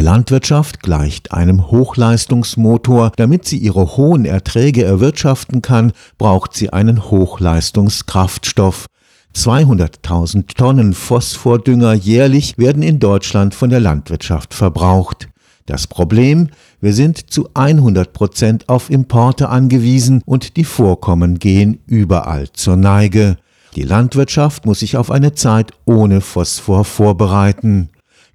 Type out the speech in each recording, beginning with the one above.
Eine Landwirtschaft gleicht einem Hochleistungsmotor. Damit sie ihre hohen Erträge erwirtschaften kann, braucht sie einen Hochleistungskraftstoff. 200.000 Tonnen Phosphordünger jährlich werden in Deutschland von der Landwirtschaft verbraucht. Das Problem, wir sind zu 100 Prozent auf Importe angewiesen und die Vorkommen gehen überall zur Neige. Die Landwirtschaft muss sich auf eine Zeit ohne Phosphor vorbereiten.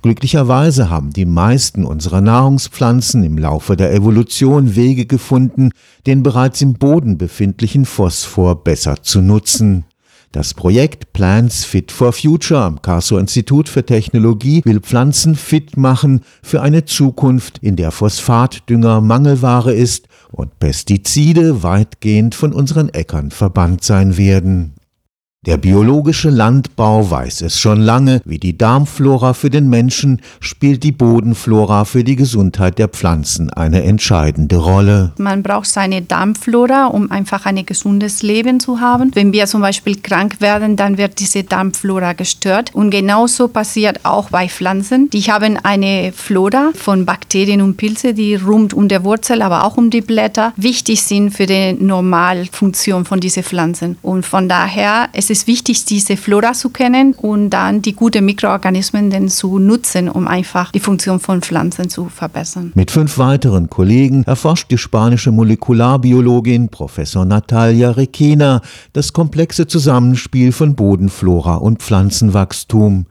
Glücklicherweise haben die meisten unserer Nahrungspflanzen im Laufe der Evolution Wege gefunden, den bereits im Boden befindlichen Phosphor besser zu nutzen. Das Projekt Plants Fit for Future am Karlsruher Institut für Technologie will Pflanzen fit machen für eine Zukunft, in der Phosphatdünger Mangelware ist und Pestizide weitgehend von unseren Äckern verbannt sein werden. Der biologische Landbau weiß es schon lange, wie die Darmflora für den Menschen spielt die Bodenflora für die Gesundheit der Pflanzen eine entscheidende Rolle. Man braucht seine Darmflora, um einfach ein gesundes Leben zu haben. Wenn wir zum Beispiel krank werden, dann wird diese Darmflora gestört. Und genauso passiert auch bei Pflanzen. Die haben eine Flora von Bakterien und Pilze, die rund um der Wurzel, aber auch um die Blätter wichtig sind für die Normalfunktion von diesen Pflanzen. Und von daher es ist es wichtig, diese Flora zu kennen und dann die guten Mikroorganismen denn zu nutzen, um einfach die Funktion von Pflanzen zu verbessern. Mit fünf weiteren Kollegen erforscht die spanische Molekularbiologin Professor Natalia Requena das komplexe Zusammenspiel von Bodenflora und Pflanzenwachstum.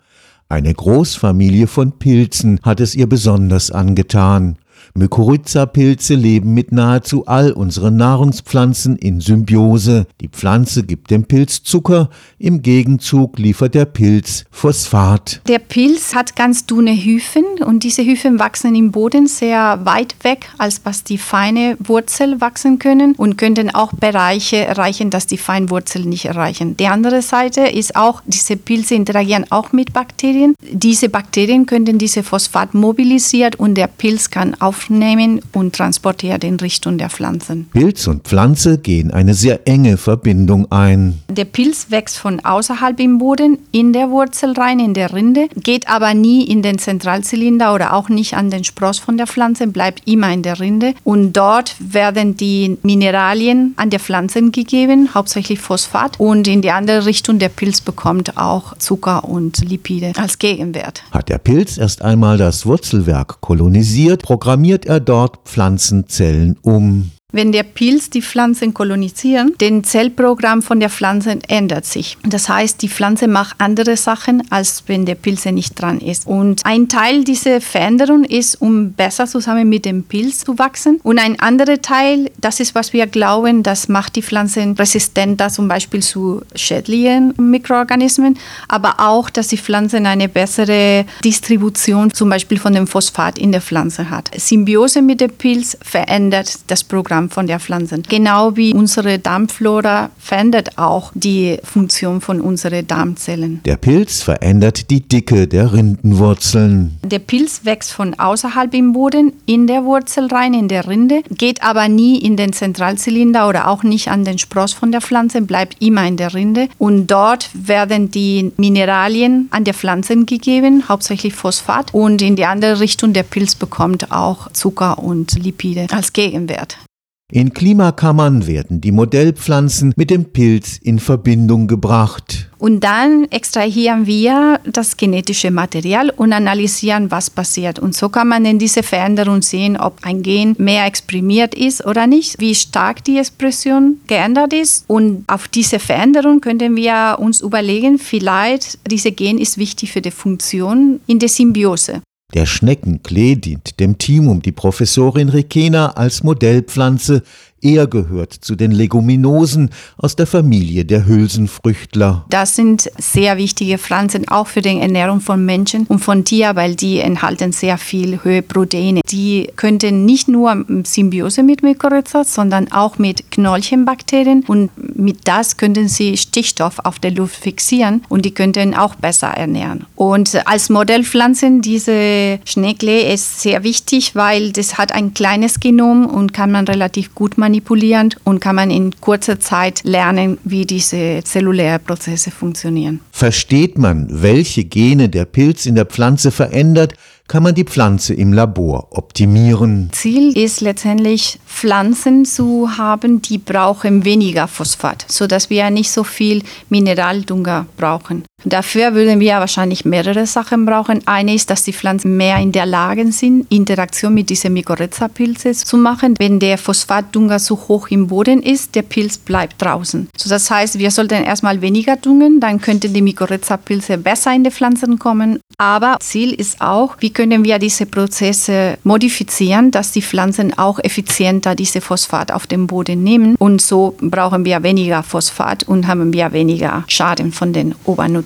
Eine Großfamilie von Pilzen hat es ihr besonders angetan. Mykorrhiza-Pilze leben mit nahezu all unseren Nahrungspflanzen in Symbiose. Die Pflanze gibt dem Pilz Zucker, im Gegenzug liefert der Pilz Phosphat. Der Pilz hat ganz dünne Hyphen und diese Hyphen wachsen im Boden sehr weit weg, als was die feine Wurzel wachsen können und könnten auch Bereiche erreichen, dass die Feinwurzel nicht erreichen. Die andere Seite ist auch, diese Pilze interagieren auch mit Bakterien. Diese Bakterien können diese Phosphat mobilisiert und der Pilz kann auf aufnehmen und transportiert in Richtung der Pflanzen. Pilz und Pflanze gehen eine sehr enge Verbindung ein. Der Pilz wächst von außerhalb im Boden in der Wurzel rein, in der Rinde, geht aber nie in den Zentralzylinder oder auch nicht an den Spross von der Pflanze, bleibt immer in der Rinde. Und dort werden die Mineralien an der Pflanze gegeben, hauptsächlich Phosphat. Und in die andere Richtung, der Pilz bekommt auch Zucker und Lipide als Gegenwert. Hat der Pilz erst einmal das Wurzelwerk kolonisiert, programmiert programmiert er dort Pflanzenzellen um. Wenn der Pilz die Pflanzen kolonisiert, den Zellprogramm von der Pflanze ändert sich. Das heißt, die Pflanze macht andere Sachen, als wenn der Pilz nicht dran ist. Und ein Teil dieser Veränderung ist, um besser zusammen mit dem Pilz zu wachsen. Und ein anderer Teil, das ist, was wir glauben, das macht die Pflanzen resistenter zum Beispiel zu schädlichen Mikroorganismen, aber auch, dass die Pflanze eine bessere Distribution zum Beispiel von dem Phosphat in der Pflanze hat. Symbiose mit dem Pilz verändert das Programm Darm von der Pflanze. Genau wie unsere Darmflora verändert auch die Funktion von unseren Darmzellen. Der Pilz verändert die Dicke der Rindenwurzeln. Der Pilz wächst von außerhalb im Boden in der Wurzel rein, in der Rinde, geht aber nie in den Zentralzylinder oder auch nicht an den Spross von der Pflanze, bleibt immer in der Rinde. Und dort werden die Mineralien an der Pflanze gegeben, hauptsächlich Phosphat. Und in die andere Richtung, der Pilz bekommt auch Zucker und Lipide als Gegenwert. In Klimakammern werden die Modellpflanzen mit dem Pilz in Verbindung gebracht. Und dann extrahieren wir das genetische Material und analysieren, was passiert. Und so kann man in diese Veränderung sehen, ob ein Gen mehr exprimiert ist oder nicht, wie stark die Expression geändert ist. Und auf diese Veränderung könnten wir uns überlegen, vielleicht diese Gen ist wichtig für die Funktion in der Symbiose. Der Schneckenklee dient dem Team um die Professorin Rekena als Modellpflanze er gehört zu den Leguminosen aus der Familie der Hülsenfrüchtler. Das sind sehr wichtige Pflanzen auch für die Ernährung von Menschen und von Tieren, weil die enthalten sehr viel hohe Proteine. Die könnten nicht nur Symbiose mit Mykorrhiza, sondern auch mit Knollchenbakterien und mit das könnten sie Stickstoff auf der Luft fixieren und die könnten auch besser ernähren. Und als Modellpflanzen diese Schneckle ist sehr wichtig, weil das hat ein kleines Genom und kann man relativ gut manipulieren manipulierend und kann man in kurzer Zeit lernen, wie diese zellulären Prozesse funktionieren. Versteht man, welche Gene der Pilz in der Pflanze verändert, kann man die Pflanze im Labor optimieren. Ziel ist letztendlich Pflanzen zu haben, die brauchen weniger Phosphat, sodass wir nicht so viel Mineraldünger brauchen. Dafür würden wir wahrscheinlich mehrere Sachen brauchen. Eine ist, dass die Pflanzen mehr in der Lage sind, Interaktion mit diesen Mykorrhiza-Pilze zu machen. Wenn der Phosphatdünger zu hoch im Boden ist, der Pilz bleibt draußen. So, das heißt, wir sollten erstmal weniger düngen, dann könnten die Mykorrhiza-Pilze besser in die Pflanzen kommen. Aber Ziel ist auch, wie können wir diese Prozesse modifizieren, dass die Pflanzen auch effizienter diese Phosphat auf dem Boden nehmen. Und so brauchen wir weniger Phosphat und haben wir weniger Schaden von den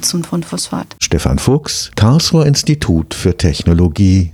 Obernutzen von Phosphat. Stefan Fuchs, Karlsruher Institut für Technologie.